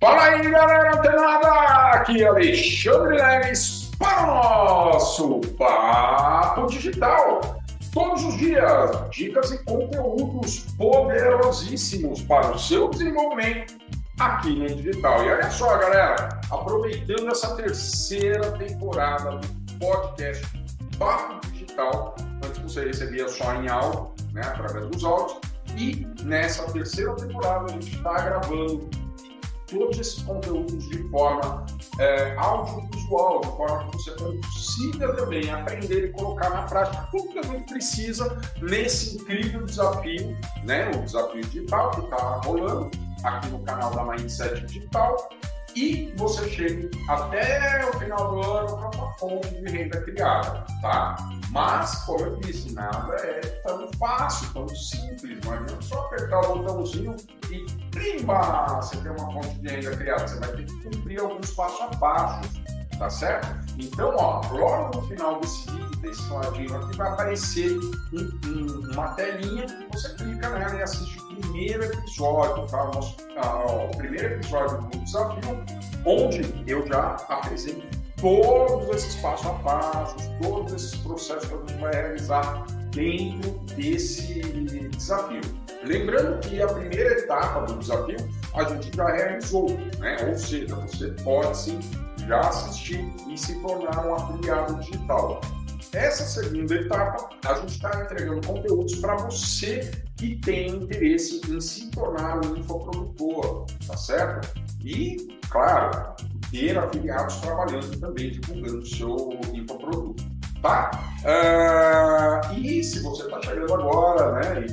Fala aí, galera antenada! Aqui é Alexandre Leves para o nosso Papo Digital. Todos os dias, dicas e conteúdos poderosíssimos para o seu desenvolvimento aqui no digital. E olha só, galera, aproveitando essa terceira temporada do podcast Papo Digital, antes você recebia só em áudio, né, através dos áudios, e nessa terceira temporada a gente está gravando todos esses conteúdos de forma é, audiovisual, de forma que você consiga também aprender e colocar na prática tudo que a gente precisa nesse incrível desafio, né? O desafio digital que está rolando aqui no canal da Mindset Digital e você chegue até o final do ano com uma fonte de renda criada, tá? Mas, como eu disse, nada é tão fácil, tão simples, não é só apertar o botãozinho e plimba, você tem uma fonte de renda criada, você vai ter que cumprir alguns passos a passos, tá certo? Então, ó, logo no final desse vídeo, desse ladinho aqui, vai aparecer um, um, uma telinha você clica nela e assiste primeiro episódio, tá? O, nosso, ah, o primeiro episódio do desafio, onde eu já apresento todos esses passos a passos, todos esses processos que a gente vai realizar dentro desse desafio. Lembrando que a primeira etapa do desafio a gente já realizou, né? ou seja, você pode sim já assistir e se tornar um afiliado digital. Essa segunda etapa, a gente está entregando conteúdos para você que tem interesse em se tornar um infoprodutor, tá certo? E, claro, ter afiliados trabalhando também, divulgando o seu infoproduto, tá? Uh, e se você está chegando agora, né,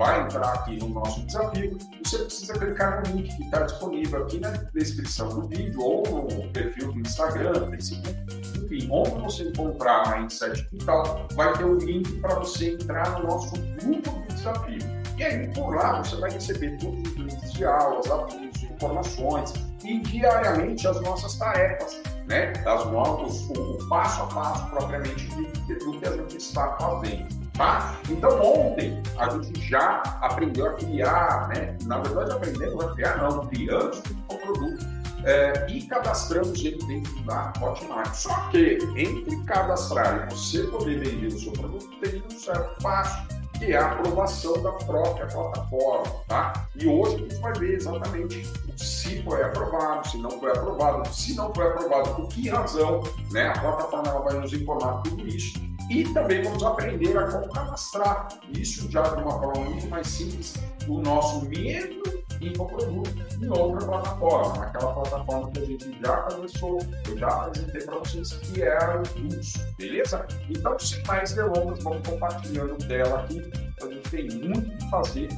vai entrar aqui no nosso desafio, você precisa clicar no link que está disponível aqui na descrição do vídeo ou no perfil do Instagram, Facebook, enfim, onde você encontrar a Insight Digital, vai ter o um link para você entrar no nosso grupo do desafio. E aí, por lá, você vai receber todos os links de aulas, avisos, informações e diariamente as nossas tarefas, né? Das novas, o, passo a passo propriamente do que a gente está fazendo. Tá? Então ontem a gente já aprendeu a criar, né? Na verdade aprendemos a criar, não, criamos o produto é, e cadastramos ele dentro da Hotmart. Só que entre cadastrar e você poder vender o seu produto tem um certo passo que é a aprovação da própria plataforma, tá? E hoje a gente vai ver exatamente se foi aprovado, se não foi aprovado, se não foi aprovado, por que razão, né? A plataforma vai nos informar tudo isso e também vamos aprender a como cadastrar isso já de uma forma muito mais simples, o nosso mesmo infoproduto em outra plataforma, naquela plataforma que a gente já começou, eu já apresentei para vocês, que é a Luz, beleza? Então, sem mais delongas, vamos compartilhando tela aqui, a gente tem muito que fazer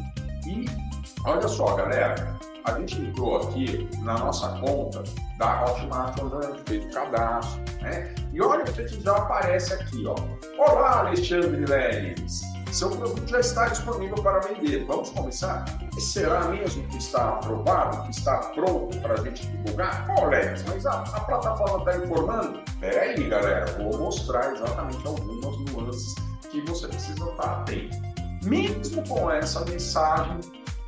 e olha só, galera, a gente entrou aqui na nossa conta da Hotmart, gente fez o cadastro, né? E olha o que já aparece aqui, ó. Olá, Alexandre Leles. Seu produto já está disponível para vender. Vamos começar? E será mesmo que está aprovado, que está pronto para a gente divulgar? Pô, Leles, mas a, a plataforma está informando? Peraí, galera, vou mostrar exatamente algumas nuances que você precisa estar atento. Mesmo com essa mensagem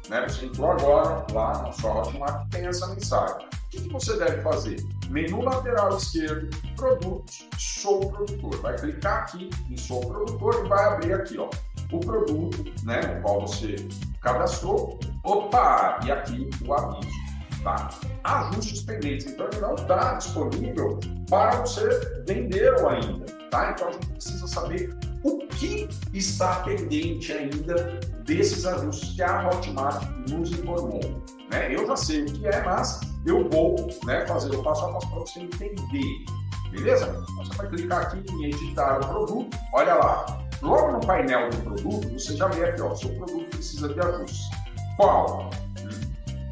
né? Você entrou agora lá na sua Hotmart, tem essa mensagem. O que, que você deve fazer? Menu lateral esquerdo, produtos, sou produtor. Vai clicar aqui em sou produtor e vai abrir aqui, ó, o produto, né, o qual você cadastrou. Opa! E aqui o aviso. Tá? Ajustes pendentes. Então ele não está disponível para você vender ainda. Tá? Então a gente precisa saber o que está pendente ainda desses ajustes que a Hotmart nos informou. Né? Eu já sei o que é, mas eu vou né, fazer o passo a passo para você entender. Beleza? Você vai clicar aqui em editar o produto. Olha lá. Logo no painel do produto, você já vê aqui, ó, seu produto precisa de ajustes. Qual?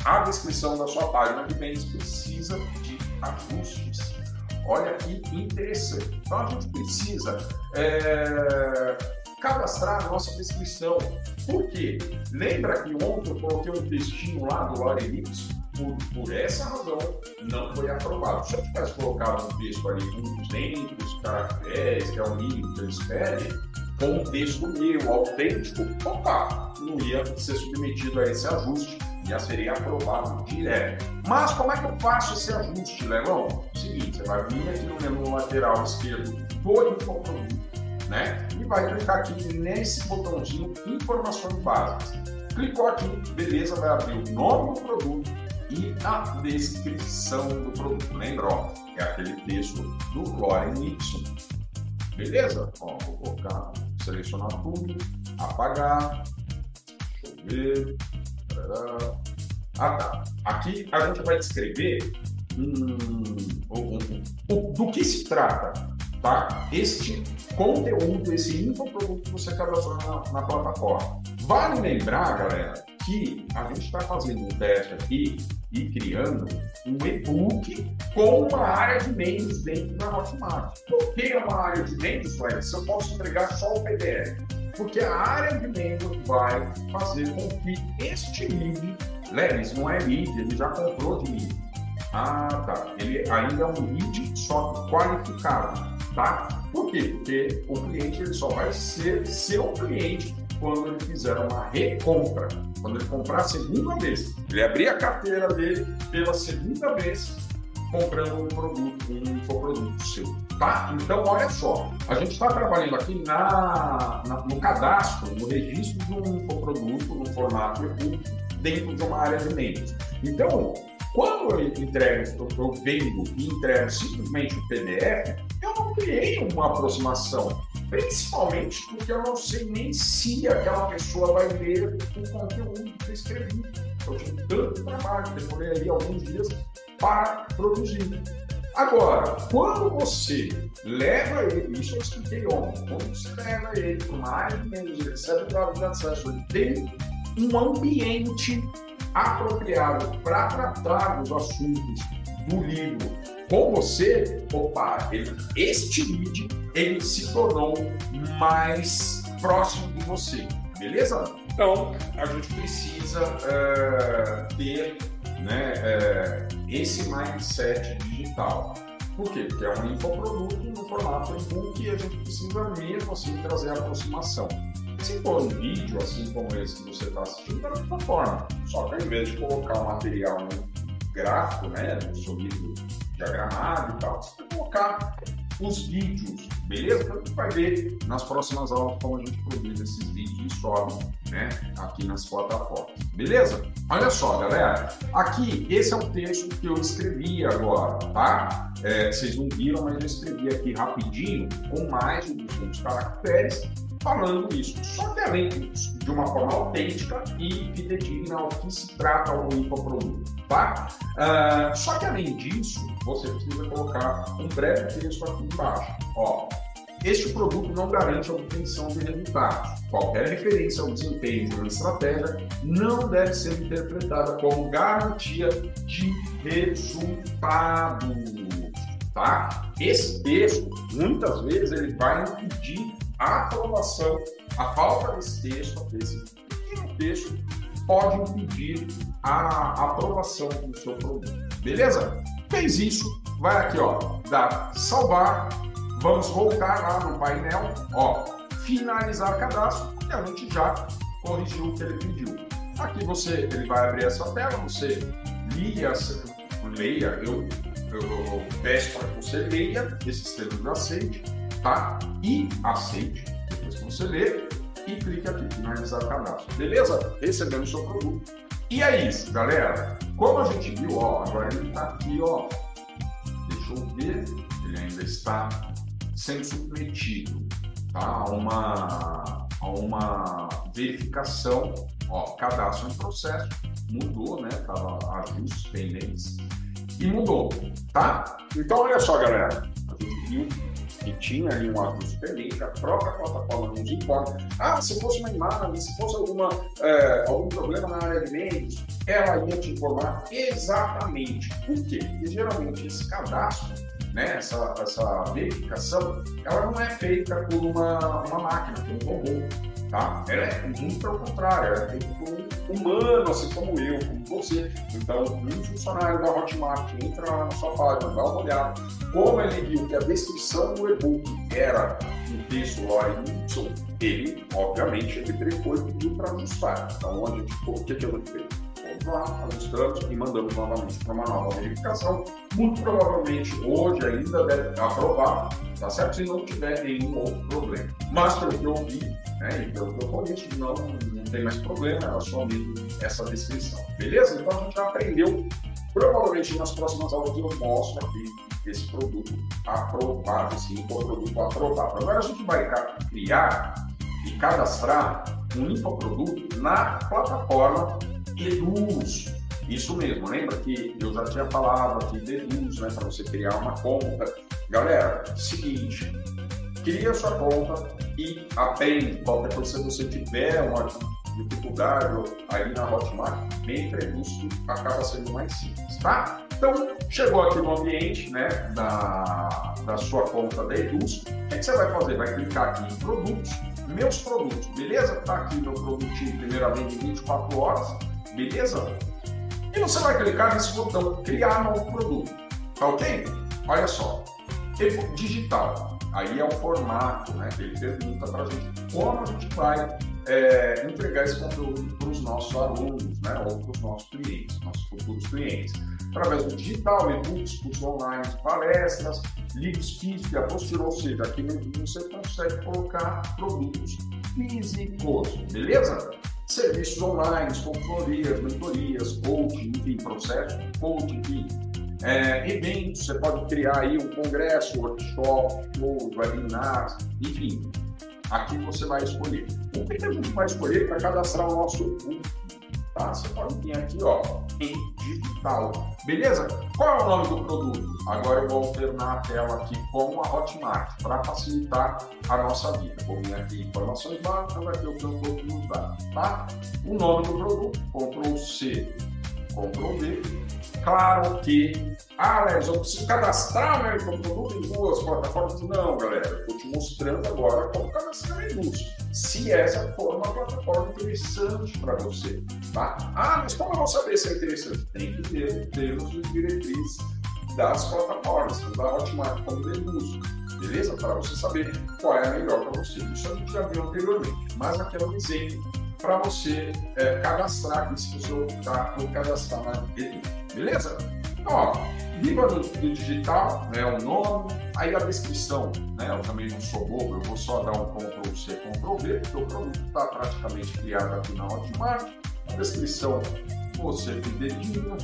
A descrição da sua página de bens precisa de ajustes. Olha que interessante. Então a gente precisa é, cadastrar a nossa descrição. Por quê? Lembra que ontem eu coloquei um textinho lá do Lorelix? Por, por essa razão, não foi aprovado. Se eu tivesse colocado um texto ali com 200 caracteres, que é o mínimo que eles pedem, com um texto meu, autêntico, opa, não ia ser submetido a esse ajuste já seria aprovado direto. Mas como é que eu faço esse ajuste, Lelão? Seguinte, você vai vir aqui no menu lateral esquerdo do infoproduto, né? E vai clicar aqui nesse botãozinho Informações Básicas. Clicou aqui, beleza, vai abrir o nome do produto e a descrição do produto. Lembra, ó, é aquele texto do Chlorine Nixon. Beleza? Ó, vou colocar, selecionar tudo, apagar, deixa eu ver. Ah, tá. Aqui a gente vai descrever um, um, um, do que se trata tá? este conteúdo, esse infoproduto que você cadastrou na, na plataforma. Vale lembrar, galera, que a gente está fazendo um teste aqui e criando um e-book com uma área de membros dentro da Hotmart. Por que uma área de membros, Se eu posso entregar só o PDF? Porque a área de membros vai fazer com que este lead, Leves não é lead, ele já comprou de mim. Ah, tá. Ele ainda é um lead só qualificado, tá? Por quê? Porque o cliente ele só vai ser seu cliente quando ele fizer uma recompra. Quando ele comprar a segunda vez. Ele abrir a carteira dele pela segunda vez comprando um produto, um infoproduto seu, tá? Então, olha só, a gente está trabalhando aqui na, na, no cadastro, no registro de um infoproduto no formato e-book dentro de uma área de membros. Então, quando eu entrego, eu vendo e entrego simplesmente o PDF, eu não criei uma aproximação. Principalmente porque eu não sei nem se aquela pessoa vai ler o conteúdo que eu escrevi. Eu tive tanto trabalho, demorei aí alguns dias para produzir. Agora, quando você leva ele, isso eu expliquei ontem, quando você leva ele para uma área de menos, ele recebe dados de ele tem um ambiente apropriado para tratar dos assuntos do livro com você, opa, ele, este lead ele se tornou mais próximo de você, beleza? Então, a gente precisa é, ter né, é, esse mindset digital. Por quê? Porque é um infoproduto no formato e-book e a gente precisa mesmo assim trazer a aproximação. Se for um vídeo, assim como esse que você está assistindo, da mesma forma. Só que ao invés de colocar o material no gráfico, né, no sorriso diagramado e tal, você vai colocar os vídeos, beleza? Então a gente vai ver nas próximas aulas como a gente produz esses vídeos e sobe né, aqui nas plataformas, beleza? Olha só, galera, aqui esse é um texto que eu escrevi agora, tá? É, vocês não viram, mas eu escrevi aqui rapidinho, com mais de 200 caracteres, falando isso. Só que além disso, de uma forma autêntica e fidedigna ao que se trata o infoproduto, tá? Uh, só que além disso, você precisa colocar um breve texto aqui embaixo. Ó, este produto não garante a obtenção de resultados. Qualquer referência ao desempenho de uma estratégia não deve ser interpretada como garantia de resultados. Tá? Esse texto, muitas vezes, ele vai impedir a aprovação, a falta desse texto, desse pequeno texto, pode impedir a aprovação do seu produto. Beleza? Fez isso, vai aqui, ó, dá salvar, vamos voltar lá no painel, ó, finalizar cadastro e a gente já corrigiu o que ele pediu. Aqui você, ele vai abrir essa tela, você lia, leia, eu, eu, eu peço para que você leia esses termos de aceite, tá? E aceite, depois que você ler, e clique aqui, finalizar cadastro. Beleza? Recebendo o seu produto. E é isso, galera. Como a gente viu, ó, agora ele está aqui, ó. Deixa eu ver, ele ainda está sendo submetido tá? a, uma, a uma verificação, ó, cadastro em processo, mudou, né? Estava ajustes pendentes e mudou, tá? Então, olha só, galera, a gente viu que tinha ali um ajuste pendente, a própria plataforma nos informa. Ah, se fosse uma imagem, se fosse alguma, é, algum problema na área de meios, ela ia te informar exatamente. Por quê? Porque geralmente esse cadastro, né, essa, essa verificação, ela não é feita por uma, uma máquina, por um robô tá? Ela é muito pelo contrário, ela é por um humano, assim como eu, como você. Então, um funcionário da Hotmart entra lá na sua página, dá uma olhada. Como ele viu que a descrição do e-book era um texto lá Y, ele, obviamente, ele trepou e pediu para ajustar. Então, a gente, o que, que a gente fez? lá, ajustamos e mandamos novamente para uma nova verificação. Muito provavelmente hoje ainda deve aprovar, tá certo? Se não tiver nenhum outro problema. Mas pelo que eu vi, né, e pelo que não, não tem mais problema, mesmo essa descrição. Beleza? Então a gente já aprendeu. Provavelmente nas próximas aulas eu mostro aqui esse produto aprovado, sim, o aprovado. Agora a gente vai criar e cadastrar um infoproduto na plataforma Eduz. Isso mesmo, lembra que eu já tinha falado aqui de Eduz, né, para você criar uma conta. Galera, seguinte, cria sua conta e aprende. Qualquer coisa, você tiver uma dificuldade aí na Hotmart, Eduz que acaba sendo mais simples, tá? Então, chegou aqui no ambiente né, da, da sua conta da Eduz, o que, você vai fazer? Vai clicar aqui em produtos, meus produtos, beleza? Tá aqui meu produtinho, primeiramente 24 horas, beleza? E você vai clicar nesse botão criar novo produto, tá ok? Olha só, digital, aí é o formato, né? Que ele pergunta para a gente como a gente vai é, entregar esse conteúdo para os nossos alunos, né? Ou para os nossos clientes, nossos futuros clientes através do digital, e-books, cursos online, palestras, livros físicos, apostila, ou seja, aqui você consegue colocar produtos físicos, beleza? Serviços online, consultorias, mentorias, coaching, enfim, processo, coaching, enfim. É, eventos, você pode criar aí um congresso, workshop, shows, webinars, enfim. Aqui você vai escolher. O que a gente vai escolher para cadastrar o nosso tá? Você pode vir aqui, ó, em digital. Beleza? Qual é o nome do produto? Agora eu vou alternar a tela aqui com a Hotmart para facilitar a nossa vida. Vou vir aqui em informações básicas, aqui eu tenho todos os dados, tá? O nome do produto, Ctrl C, Ctrl V. Claro que, ah, Alex, eu preciso cadastrar meu produto em duas plataformas. Não, galera, eu estou te mostrando agora como cadastrar em duas se essa for uma plataforma interessante para você. Tá? Ah, mas como eu vou saber se é interessante? Tem que ter termos de diretriz das plataformas, da Hotmart como de uso, beleza? Para você saber qual é a melhor para você. Isso a gente já viu anteriormente, mas aqui é um exemplo para você é, cadastrar aqui, se você optar por cadastrar na Edu, beleza? Então, ó, Viva do, do, digital, né, o nome, aí a descrição, né, eu também não sou bobo, eu vou só dar um Ctrl C, Ctrl V, porque o produto está praticamente criado aqui na Hotmart, a descrição você fidelina,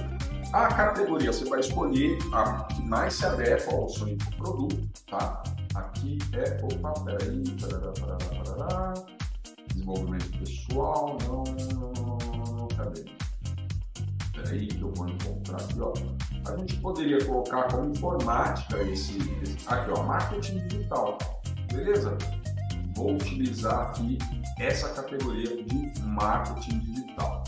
a categoria você vai escolher a que mais se adequa ao seu produto, tá? Aqui é, opa, peraí, parará, parará, parará, desenvolvimento pessoal, não, não, não, não, cadê? Peraí que eu vou encontrar aqui, ó a gente poderia colocar como informática esse, esse aqui, ó, marketing digital, beleza? Vou utilizar aqui essa categoria de marketing digital.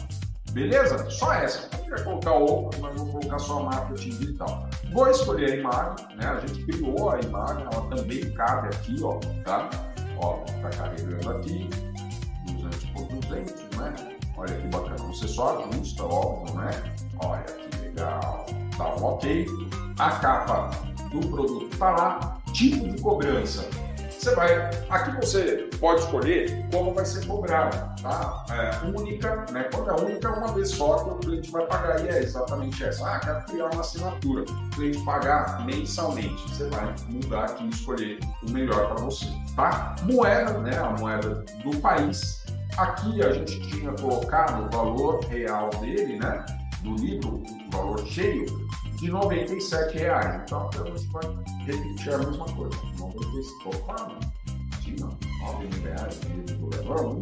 Beleza? Só essa. Poderia colocar outra, mas vou colocar só marketing digital. Vou escolher a imagem, né? A gente criou a imagem, ela também cabe aqui, ó, tá? Ó, tá carregando aqui, 200 por 200, né? Olha que bacana. Você só ajusta, óbvio, né? Olha que legal tá um ok. A capa do produto está lá, tipo de cobrança. Você vai, aqui você pode escolher como vai ser cobrado, tá? É, única, né? Quando é única, uma vez só que o cliente vai pagar e é exatamente essa. Ah, quero criar uma assinatura, o cliente pagar mensalmente. Você vai mudar aqui e escolher o melhor para você, tá? Moeda, né? A moeda do país. Aqui a gente tinha colocado o valor real dele, né? Do livro, o valor cheio, de R$ reais. Então, a gente vai repetir a mesma coisa. 97, opa, imagina, R$ reais, agora um.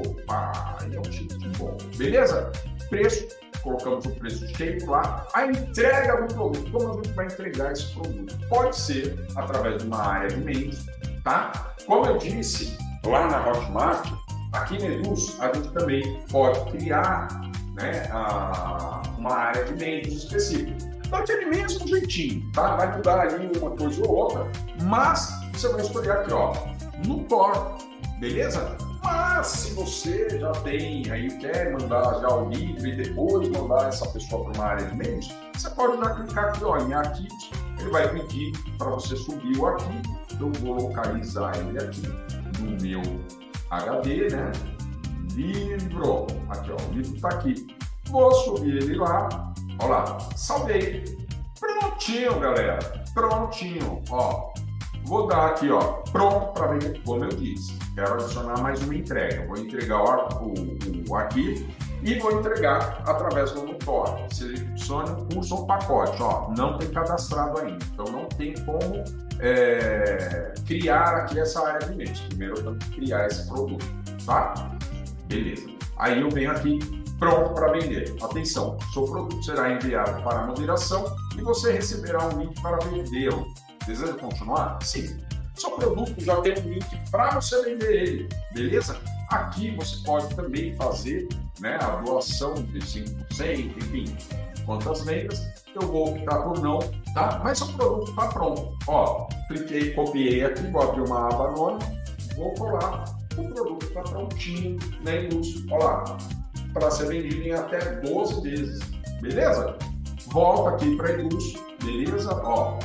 Opa, aí é um tipo de bom. Beleza? Preço, colocamos o preço cheio lá. A entrega do produto, como a gente vai entregar esse produto? Pode ser através de uma área de meios, tá? Como eu disse, lá na Hotmart, aqui na Eduz, a gente também pode criar né, a, uma área de meios específica. Daquele mesmo jeitinho, tá? Vai mudar ali uma coisa ou outra, mas você vai escolher aqui, ó, no Tor, beleza? Mas se você já tem aí, quer mandar já o livro e depois mandar essa pessoa para uma área de meios, você pode já clicar aqui ó, em arquivos, ele vai pedir para você subir o arquivo, eu vou localizar ele aqui no meu HD, né? Livro, aqui ó, o livro está aqui Vou subir ele lá. Olha lá, salvei. Prontinho, galera. Prontinho. Ó, vou dar aqui, ó, pronto para vender, como eu disse. Quero adicionar mais uma entrega. Vou entregar o, o, o arquivo e vou entregar através do Nutor. Selecione o curso ou pacote. Ó, não tem cadastrado ainda, então não tem como é, criar aqui essa área de mês. Primeiro eu tenho que criar esse produto, tá? Beleza. Aí eu venho aqui pronto para vender. Atenção, seu produto será enviado para a moderação e você receberá um link para vendê-lo. Deseja continuar? Sim. Seu produto já tem um link para você vender ele, beleza? Aqui você pode também fazer né, a doação de 5%, enfim, quantas vendas. Eu vou optar por não, tá? Mas o produto está pronto. Ó, cliquei, copiei aqui, vou abrir uma aba nova, vou colar. O produto está prontinho, né, Lúcio? Olha lá, para ser vendido em até 12 vezes, beleza? Volta aqui para Ilus, beleza? Ó,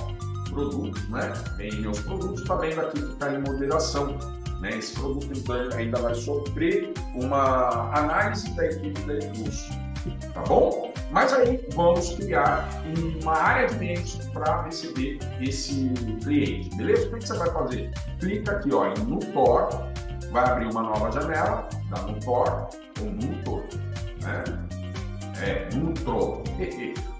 produtos, né? Tem meus produtos, tá vendo aqui que está em moderação. Né? Esse produto ainda vai sofrer uma análise da equipe da Ilus, tá bom? Mas aí vamos criar uma área de meios para receber esse cliente, beleza? O que você vai fazer? Clica aqui ó, em Nutor, vai abrir uma nova janela, da Nutor, ou Nutor, né? É, Nutro.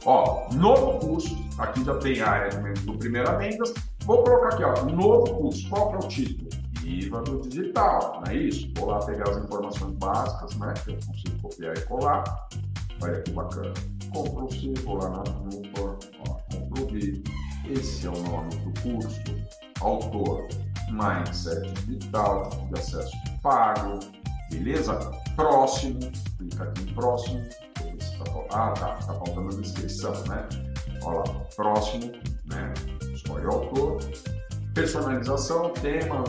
ó, novo curso, aqui já tem a área do Primeira Vendas. Vou colocar aqui, ó, novo curso. Qual é o título? Viva do Digital, não é isso? Vou lá pegar as informações básicas, né? Que eu consigo copiar e colar. Olha que bacana. Ctrl C, vou lá na ó, Ctrl V. Esse é o nome do curso. Autor, Mindset Digital, de acesso pago, beleza? Próximo, clica aqui em próximo, tá, ah, tá, tá faltando a descrição, né? Olha lá, próximo, né? Escolhe o autor, personalização, tema,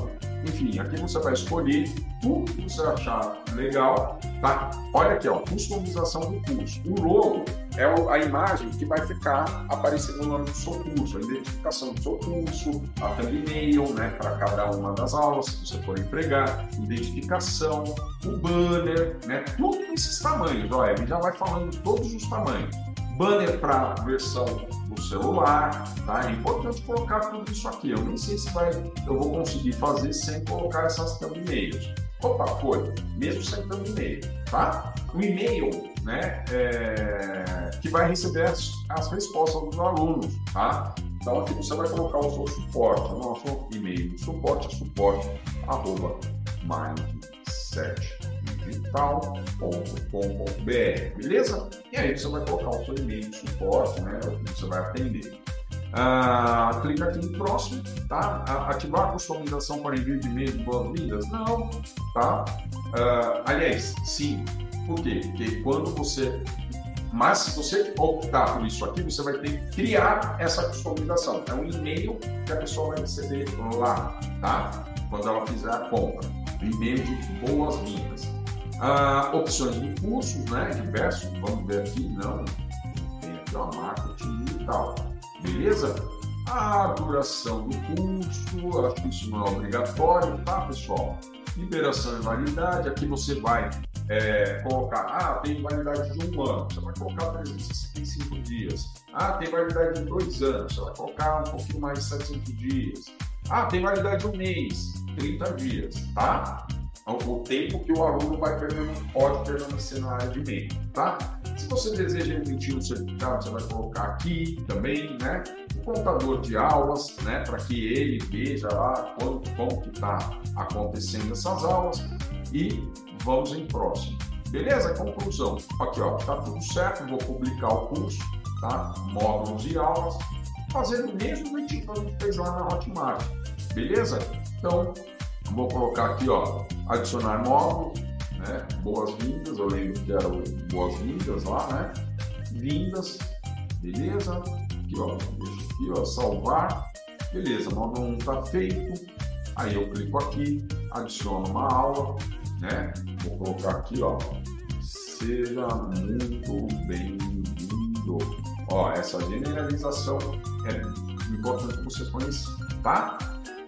enfim, aqui você vai escolher tudo que você achar legal, tá? Olha aqui, ó, customização do curso. O logo é a imagem que vai ficar aparecendo no nome do seu curso, a identificação do seu curso, a thumbnail, né, para cada uma das aulas, se você for empregar, identificação, o banner, né, tudo esses tamanhos, ó, ele já vai falando todos os tamanhos. Banner para versão do celular, tá? É importante colocar tudo isso aqui. Eu nem sei se vai, eu vou conseguir fazer sem colocar essas thumbnails. Opa, foi, mesmo sem thumbnail, tá? O e-mail, né, é, que vai receber as, as, respostas dos alunos, tá? Então aqui você vai colocar o seu suporte, o nosso e-mail, suporte suporte, arroba mindset digital.com.br, beleza? E aí você vai colocar o seu e-mail de suporte, né? Você vai atender. Ah, clica aqui em próximo, tá? Ativar a customização para envio de e-mail de boas-vindas? Não, tá? Ah, aliás, sim. Por quê? Porque quando você mas se você optar por isso aqui, você vai ter que criar essa customização. É um e-mail que a pessoa vai receber lá, tá? Quando ela fizer a compra. E-mail de boas-vindas. Ah, opções de cursos, né? Diversos, vamos ver aqui, não. Tem aqui ó, marketing digital. Beleza? A duração do curso, acho que isso não é obrigatório, tá, pessoal? Liberação e validade, aqui você vai é, colocar, ah, tem validade de um ano, você vai colocar 365 dias. Ah, tem validade de dois anos, você vai colocar um pouquinho mais de 700 dias. Ah, tem validade de um mês, 30 dias, tá? O tempo que o aluno vai pode permanecer na área de meio, tá? Se você deseja emitir um certificado, você vai colocar aqui também, né? O contador de aulas, né? Para que ele veja lá quanto, como que está acontecendo essas aulas e vamos em próximo. Beleza? Conclusão. Aqui, ó, tá tudo certo, vou publicar o curso, tá? Módulos e aulas, fazendo o mesmo jeitinho que a gente fez lá na Hotmart. Beleza? Então, Vou colocar aqui, ó, adicionar módulo, né? Boas-vindas, eu lembro que era o boas-vindas lá, né? Vindas, beleza? Aqui, ó, deixa aqui, ó, salvar. Beleza, módulo 1 está feito. Aí eu clico aqui, adiciono uma aula, né? Vou colocar aqui, ó, seja muito bem-vindo. Ó, essa generalização é importante que você conheça, tá?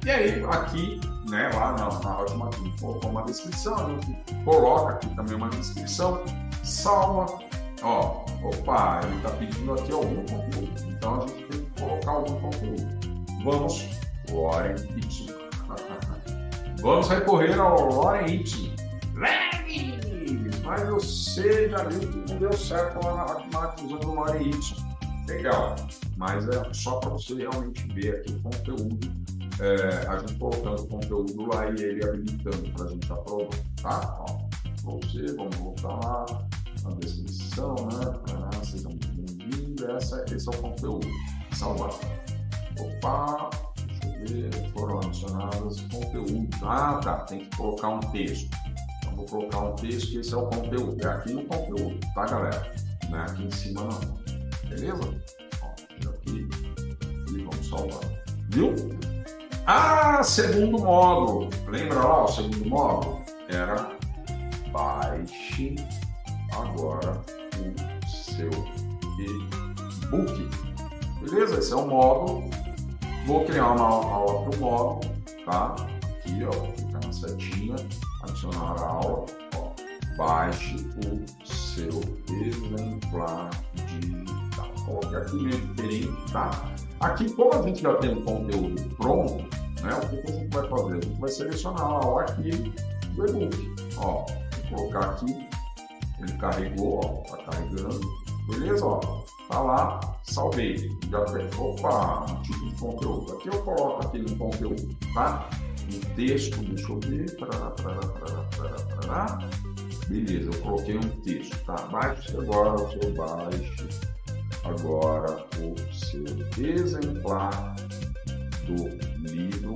E aí, aqui, né, lá na, na Hotmart, colocou uma descrição, a gente coloca aqui também uma descrição, salva, ó, opa, ele está pedindo aqui algum conteúdo. Então a gente tem que colocar algum conteúdo. Vamos, Loren Y. Vamos recorrer ao Loren Y. Leves! Mas você já viu que não deu certo lá na Hotmart usando o Loren Y. Legal, mas é só para você realmente ver aqui o conteúdo, é, a gente colocando o conteúdo lá e ele habilitando para a gente aprovar, tá? Ó, você, vamos voltar lá na descrição, né? Ah, sejam bem-vindos, essa, esse é o conteúdo. Salvar. Opa, deixa eu ver, foram adicionados conteúdos. Ah, tá, tem que colocar um texto. Então, vou colocar um texto que esse é o conteúdo. É aqui no conteúdo, tá, galera? Não é aqui em cima, não. Beleza? Ó, aqui e vamos salvar. Viu? Ah, segundo módulo. Lembra lá o segundo módulo? Era baixe agora o seu e-book. Beleza? Esse é o módulo. Vou criar uma, uma outro módulo, tá? Aqui, ó, clicar na setinha, adicionar a aula, ó, baixe o seu exemplar digital. Coloquei aqui meio diferente, tá? Aqui, como a gente já tem o conteúdo pronto, né? O que a gente vai fazer? A gente vai selecionar o arquivo do e-book. Ó, vou colocar aqui ele carregou, ó, tá carregando. Beleza, ó. Tá lá, salvei. Já tem. Opa, um tipo de conteúdo. Aqui eu coloco aqui no conteúdo, tá? Um texto, deixa eu ver. Parará, parará, parará. Beleza, eu coloquei um texto, tá? Baixe agora o seu baixe. Agora o seu exemplar do livro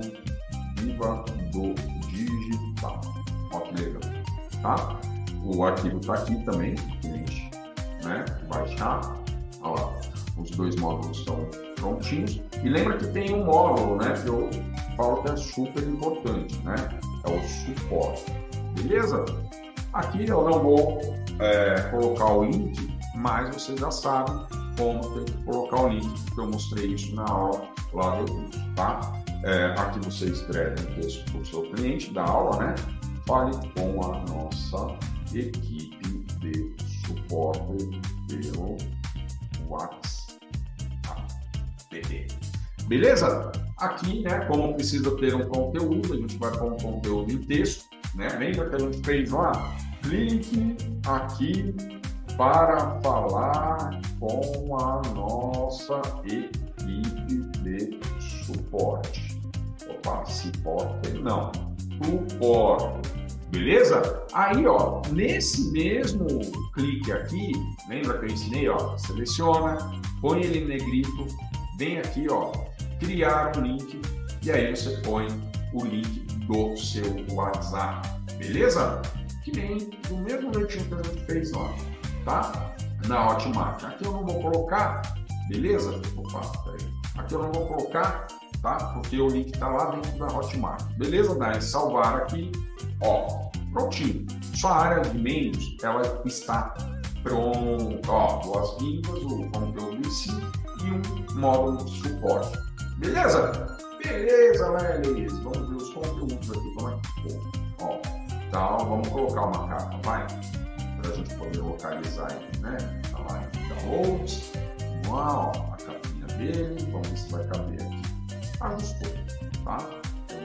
Viva do Digital. Ó que legal, tá? O arquivo está aqui também, cliente né, baixar. Olha lá, os dois módulos estão prontinhos. E lembra que tem um módulo, né, que eu falo que é super importante, né? É o suporte. Beleza? Aqui eu não vou é, colocar o link, mas você já sabe como tem que colocar o link, porque eu mostrei isso na aula lá do curso, tá? É, aqui você escreve um texto para o seu cliente da aula, né? Fale com a nossa equipe de suporte pelo WhatsApp. Beleza? Aqui, né, como precisa ter um conteúdo, a gente vai pôr um conteúdo em texto, né? Lembra que a gente fez lá? Clique aqui para falar com a nossa equipe de suporte. Opa, suporte não, suporte Beleza? Aí, ó, nesse mesmo clique aqui, lembra que eu ensinei, ó, seleciona, põe ele em negrito, vem aqui, ó, criar um link e aí você põe o link do seu WhatsApp, beleza? Que nem do mesmo jeitinho que a gente fez lá, tá? Na Hotmart. Aqui eu não vou colocar, beleza? Opa, peraí. Aqui eu não vou colocar, tá? Porque o link tá lá dentro da Hotmart. Beleza? Dá em salvar aqui Ó, prontinho. Sua área de meios, ela está pronta. Ó, boas-vindas, o conteúdo em si e um módulo de suporte. Beleza? Beleza, Lelis. Vamos ver os conteúdos aqui, como é que ficou. Ó, então, vamos colocar uma capa, vai? Para a gente poder localizar aqui, né? Tá lá em downloads. Uau, a capinha dele. Vamos ver se vai caber aqui. Ajustou, tá?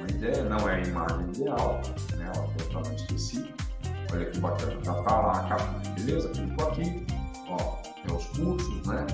uma ideia, não é a imagem ideal, né? ela tem o tamanho específico. Olha que bacana, já está lá a capinha, beleza? Clico aqui, ó, tem os cursos, né?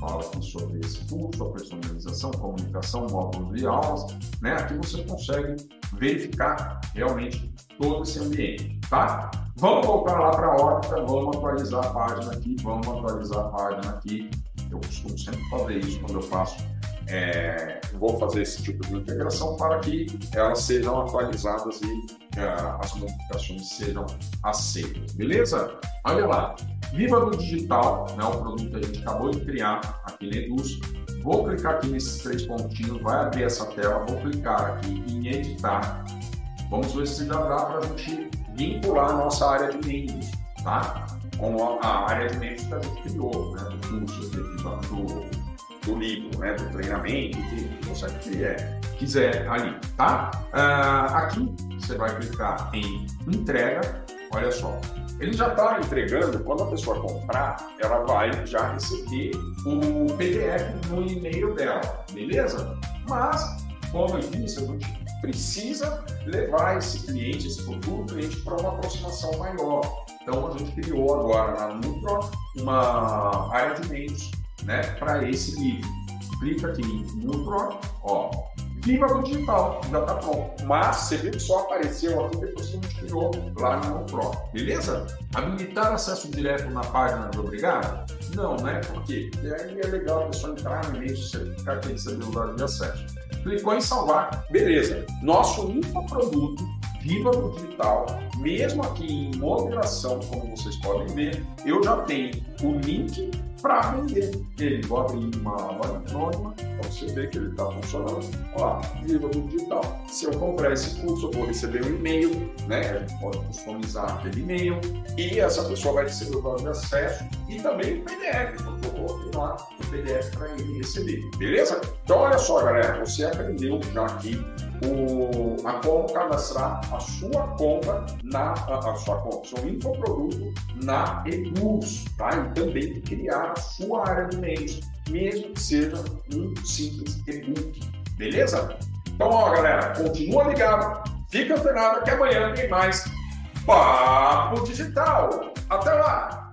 Fala aqui sobre esse curso, a personalização, comunicação, módulos de aulas, né? Aqui você consegue verificar realmente todo esse ambiente, tá? Vamos voltar lá para a ótica, vamos atualizar a página aqui, vamos atualizar a página aqui. Eu costumo sempre fazer isso quando eu faço é, vou fazer esse tipo de integração para que elas sejam atualizadas e uh, as modificações sejam aceitas. Beleza? Olha lá. Viva do Digital, né, o produto que a gente acabou de criar aqui na Eduz. Vou clicar aqui nesses três pontinhos, vai abrir essa tela, vou clicar aqui em editar. Vamos ver se já dá para a gente vincular a nossa área de membros, tá? Com a, área de membros que a gente criou, né, do curso, do, do livro, né, do treinamento, que você quiser, quiser ali, tá? Uh, aqui você vai clicar em entrega, olha só, ele já está entregando, quando a pessoa comprar, ela vai já receber o PDF no e-mail dela, beleza? Mas, como eu disse, a gente precisa levar esse cliente, esse futuro cliente, para uma aproximação maior. Então, a gente criou agora na Nutro uma área de meios né, para esse livro. Clica aqui em Nutro, ó, Viva do digital, já está pronto. Mas você viu que só apareceu aqui depois que a gente criou lá no Pro. Beleza? Habilitar acesso direto na página do Obrigado? Não, né? Por quê? Porque aí é legal a pessoa entrar no e-mail e ficar o dado de acesso. Clicou em salvar, beleza. Nosso infoproduto Viva do Digital, mesmo aqui em moderação, como vocês podem ver, eu já tenho o link para vender ele. Vou abrir uma loja anônima você ver que ele está funcionando. Lá, Viva do Digital. Se eu comprar esse curso, eu vou receber um e-mail, né? A gente pode customizar aquele e-mail e essa pessoa vai receber o de acesso e também o PDF, porque eu vou lá o PDF para ele receber. Beleza? Então, olha só, galera, você aprendeu já aqui o, a como cadastrar a sua conta na a, a sua conta, seu infoproduto na Eduz, tá? E também criar a sua área de e-mails, mesmo que seja um simples e-book, beleza? Então, ó, galera, continua ligado, fica antenado que amanhã tem mais Papo Digital. Até lá!